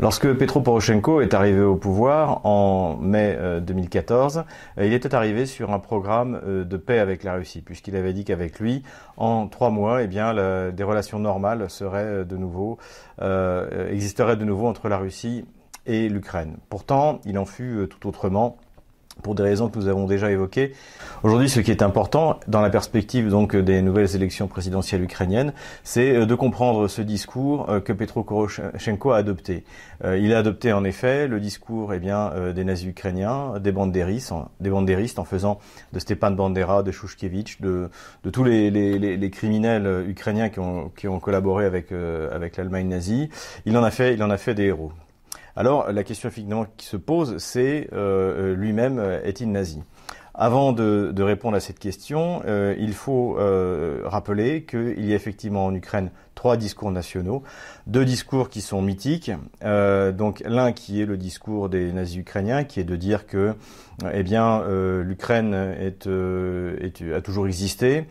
Lorsque Petro Poroshenko est arrivé au pouvoir en mai 2014, euh, il était arrivé sur un programme euh, de paix avec la Russie, puisqu'il avait dit qu'avec lui, en trois mois, eh bien, des relations normales seraient euh, de nouveau, existeraient de nouveau entre la Russie et l'Ukraine. Pourtant, il en fut tout autrement pour des raisons que nous avons déjà évoquées. Aujourd'hui, ce qui est important dans la perspective donc des nouvelles élections présidentielles ukrainiennes, c'est euh, de comprendre ce discours euh, que Petro Poroshenko a adopté. Euh, il a adopté en effet le discours eh bien des nazis ukrainiens, des bandéristes, des en faisant de Stepan Bandera, de Shushkevich, de, tous les, les, les, criminels ukrainiens qui ont, qui ont collaboré avec avec l'Allemagne nazie. Il en a fait il en a fait des héros. Alors la question finalement qui se pose, c'est euh, euh, lui-même euh, est-il nazi? Avant de, répondre à cette question, il faut rappeler qu'il y a effectivement en Ukraine trois discours nationaux, deux discours qui sont mythiques. donc l'un qui est le discours des nazis ukrainiens, qui est de dire que, eh bien, l'Ukraine a toujours existé,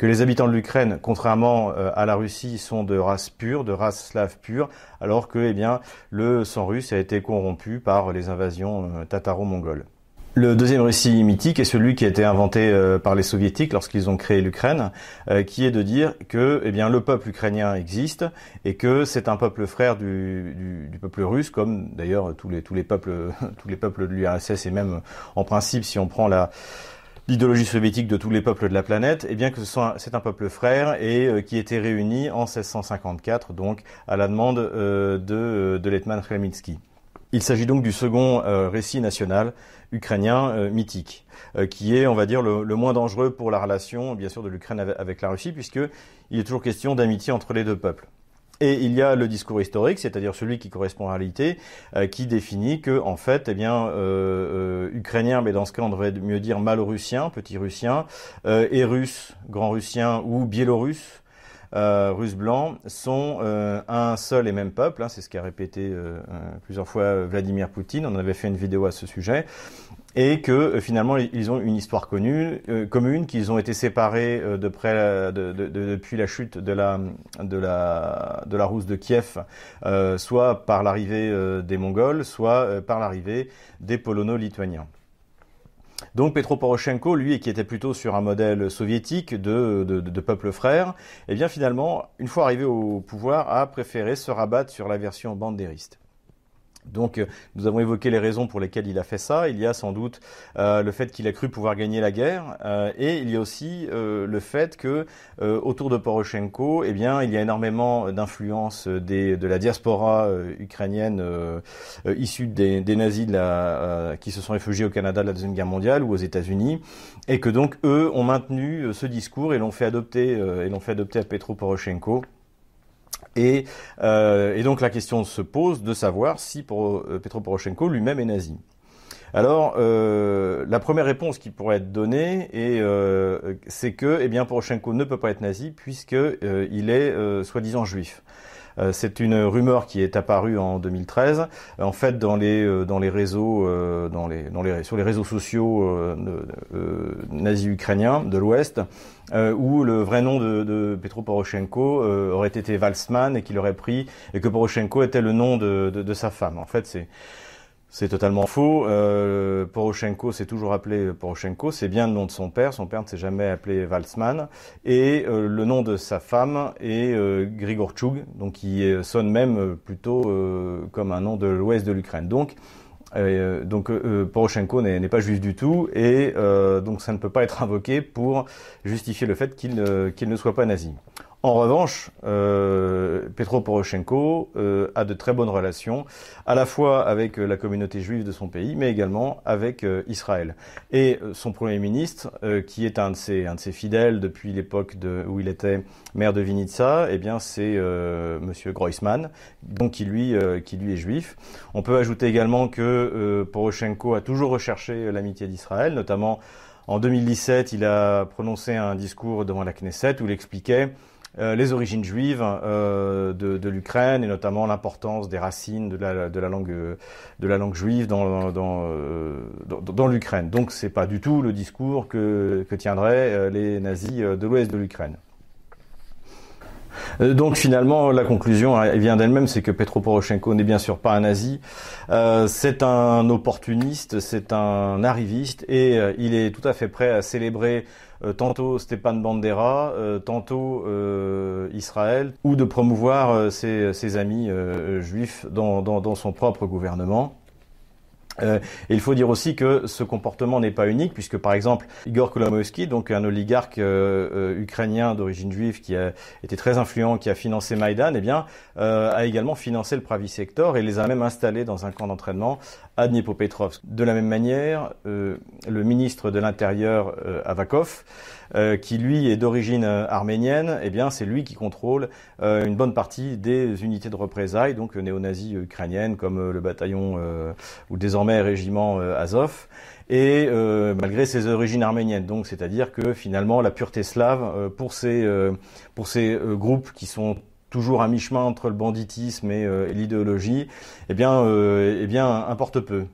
que les habitants de l'Ukraine, contrairement euh, à la Russie, sont de race pure, de race slave pure, alors que eh bien, le sang russe a été corrompu par les invasions euh, tataro-mongoles. Le deuxième récit mythique est celui qui a été inventé euh, par les soviétiques lorsqu'ils ont créé l'Ukraine, qui est de dire que eh bien, le peuple ukrainien existe et que c'est un peuple frère du, du, peuple russe, comme d'ailleurs tous les, tous les peuples tous les peuples de l'URSS et même en principe si on prend la l'idéologie soviétique de tous les peuples de la planète, et eh bien que c'est un peuple frère et euh, qui était réuni en 1654, donc à la demande euh, de, de Letman Khmelnytsky. Il s'agit donc du second euh, récit national ukrainien mythique, qui est, on va dire, le, moins dangereux pour la relation, bien sûr, de l'Ukraine avec, avec, la Russie, puisque il est toujours question d'amitié entre les deux peuples. Et il y a le discours historique, c'est-à-dire celui qui correspond à la réalité, euh, qui définit que, en fait, eh bien, euh, euh, ukrainien, mais dans ce cas, on devrait mieux dire malo-russien, petit russien, et russe, grand russien ou biélorusse, euh, russes blancs sont euh, un seul et même peuple. Hein, c'est ce qu'a répété euh, plusieurs fois Vladimir Poutine. On avait fait une vidéo à ce sujet. Et que finalement ils ont une histoire commune, qu'ils ont été séparés depuis la chute de la de de de Kiev, soit par l'arrivée des Mongols, soit par l'arrivée des Polono-Lituaniens. Donc Petro Poroshenko, lui, qui était plutôt sur un modèle soviétique de, peuple frère, eh bien finalement, une fois arrivé au pouvoir, a préféré se rabattre sur la version bandériste. Donc, euh, nous avons évoqué les raisons pour lesquelles il a fait ça. Il y a sans doute euh, le fait qu'il a cru pouvoir gagner la guerre, euh, et il y a aussi le fait que autour de Poroshenko, eh bien, il y a énormément d'influence de la diaspora ukrainienne issue des, nazis qui se sont réfugiés au Canada de la deuxième guerre mondiale ou aux États-Unis, et que donc eux ont maintenu ce discours et l'ont fait adopter et l'ont fait adopter à Petro Poroshenko. Euh, et, donc la question se pose de savoir si euh, Petro Poroshenko lui-même est nazi. Alors, euh, la première réponse qui pourrait être donnée, c'est que, eh bien, Poroshenko ne peut pas être nazi puisqu'il est soi-disant juif. Euh, c'est une rumeur qui est apparue en 2013. En fait, dans les euh, dans les réseaux, euh, dans les, dans les sur les réseaux sociaux nazis ukrainiens de l'Ouest, où le vrai nom de, de Petro Poroshenko aurait été Valsman et qu'il aurait pris et que Poroshenko était le nom de, de, de sa femme. En fait, c'est c'est totalement faux. Euh, Poroshenko s'est toujours appelé Poroshenko. C'est bien le nom de son père. Son père ne s'est jamais appelé Valsman. Et euh, le nom de sa femme est euh, Grigorchuk, donc qui sonne même plutôt euh, comme un nom de l'ouest de l'Ukraine. Donc, donc Poroshenko n'est pas juif du tout et donc ça ne peut pas être invoqué pour justifier le fait qu'il ne soit pas nazi. En revanche, euh, Petro Poroshenko euh, a de très bonnes relations, à la fois avec euh, la communauté juive de son pays, mais également avec euh, Israël. Et son premier ministre, qui est un de ses, un de ses fidèles depuis l'époque où il était maire de Vinitsa, eh bien c'est Monsieur Groisman, donc qui lui, qui lui est juif. On peut ajouter également que Poroshenko a toujours recherché l'amitié d'Israël, notamment en 2017, il a prononcé un discours devant la Knesset où il expliquait euh, les origines juives euh, de, l'Ukraine et notamment l'importance des racines de la, langue, juive dans, euh, l'Ukraine. Donc c'est pas du tout le discours que, tiendraient les nazis de l'ouest de l'Ukraine. Donc finalement, la conclusion elle vient d'elle-même, c'est que Petro Poroshenko n'est bien sûr pas un nazi, c'est un opportuniste, c'est un arriviste, et il est tout à fait prêt à célébrer tantôt Stepan Bandera, tantôt Israël, ou de promouvoir ses, amis juifs dans son propre gouvernement. Euh, il faut dire aussi que ce comportement n'est pas unique, puisque par exemple Igor Kolomoïski, donc un oligarque euh, euh, ukrainien d'origine juive qui a été très influent, qui a financé Maïdan, eh bien, a également financé le Pravi Sector et les a même installés dans un camp d'entraînement à Dnipropetrovsk. De la même manière, le ministre de l'Intérieur Avakov, qui lui est d'origine arménienne, eh bien, c'est lui qui contrôle une bonne partie des unités de représailles, donc néo-nazis ukrainiennes, comme le bataillon ou désormais régiment euh, Azov et euh, malgré ses origines arméniennes. Donc, c'est-à-dire que finalement, la pureté slave euh, pour ces pour ces groupes qui sont toujours à mi-chemin entre le banditisme et, l'idéologie, eh bien, eh bien, importe peu.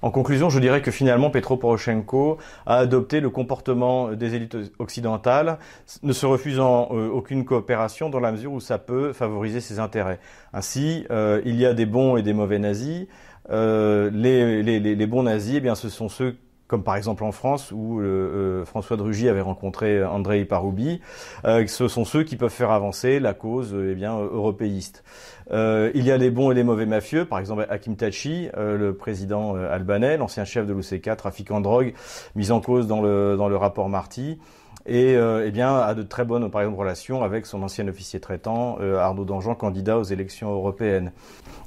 En conclusion, je dirais que finalement, Petro Poroshenko a adopté le comportement des élites occidentales, ne se refusant aucune coopération dans la mesure où ça peut favoriser ses intérêts. Ainsi, il y a des bons et des mauvais nazis. Euh, les, bons nazis, eh bien, ce sont ceux comme par exemple en France où euh, François de avait rencontré Andrei Paroubi, euh, ce sont ceux qui peuvent faire avancer la cause eh européiste. il y a les bons et les mauvais mafieux, par exemple Hakim Tachi, le président albanais, l'ancien chef de l'OCK, trafiquant de drogue, mis en cause dans le, dans le rapport Marty et eh bien a de très bonnes par exemple relations avec son ancien officier traitant Arnaud Dangean, candidat aux élections européennes.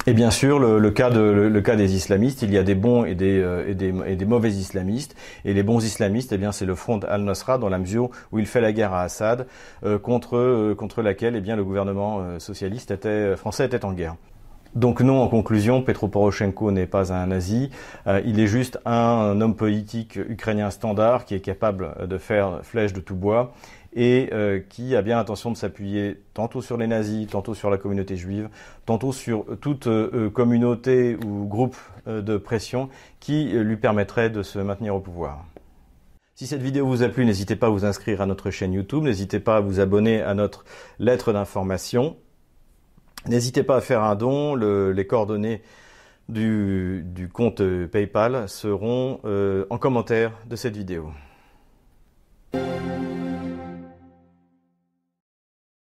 Et bien sûr, le, cas de, le, cas des islamistes, il y a des bons et des, euh, et des, et des mauvais islamistes. Et les bons islamistes, eh bien, c'est le front al-Nusra dans la mesure où il fait la guerre à Assad, euh, contre, euh, contre laquelle eh bien, le gouvernement socialiste était, français était en guerre. Donc non, en conclusion, Petro Poroshenko n'est pas un nazi, il est juste un, homme politique ukrainien standard qui est capable de faire flèche de tout bois et euh, qui a bien l'intention de s'appuyer tantôt sur les nazis, tantôt sur la communauté juive, tantôt sur toute euh, communauté ou groupe euh, de pression qui lui permettrait de se maintenir au pouvoir. Si cette vidéo vous a plu, n'hésitez pas à vous inscrire à notre chaîne YouTube, n'hésitez pas à vous abonner à notre lettre d'information, n'hésitez pas à faire un don, les coordonnées du, compte PayPal seront en commentaire de cette vidéo.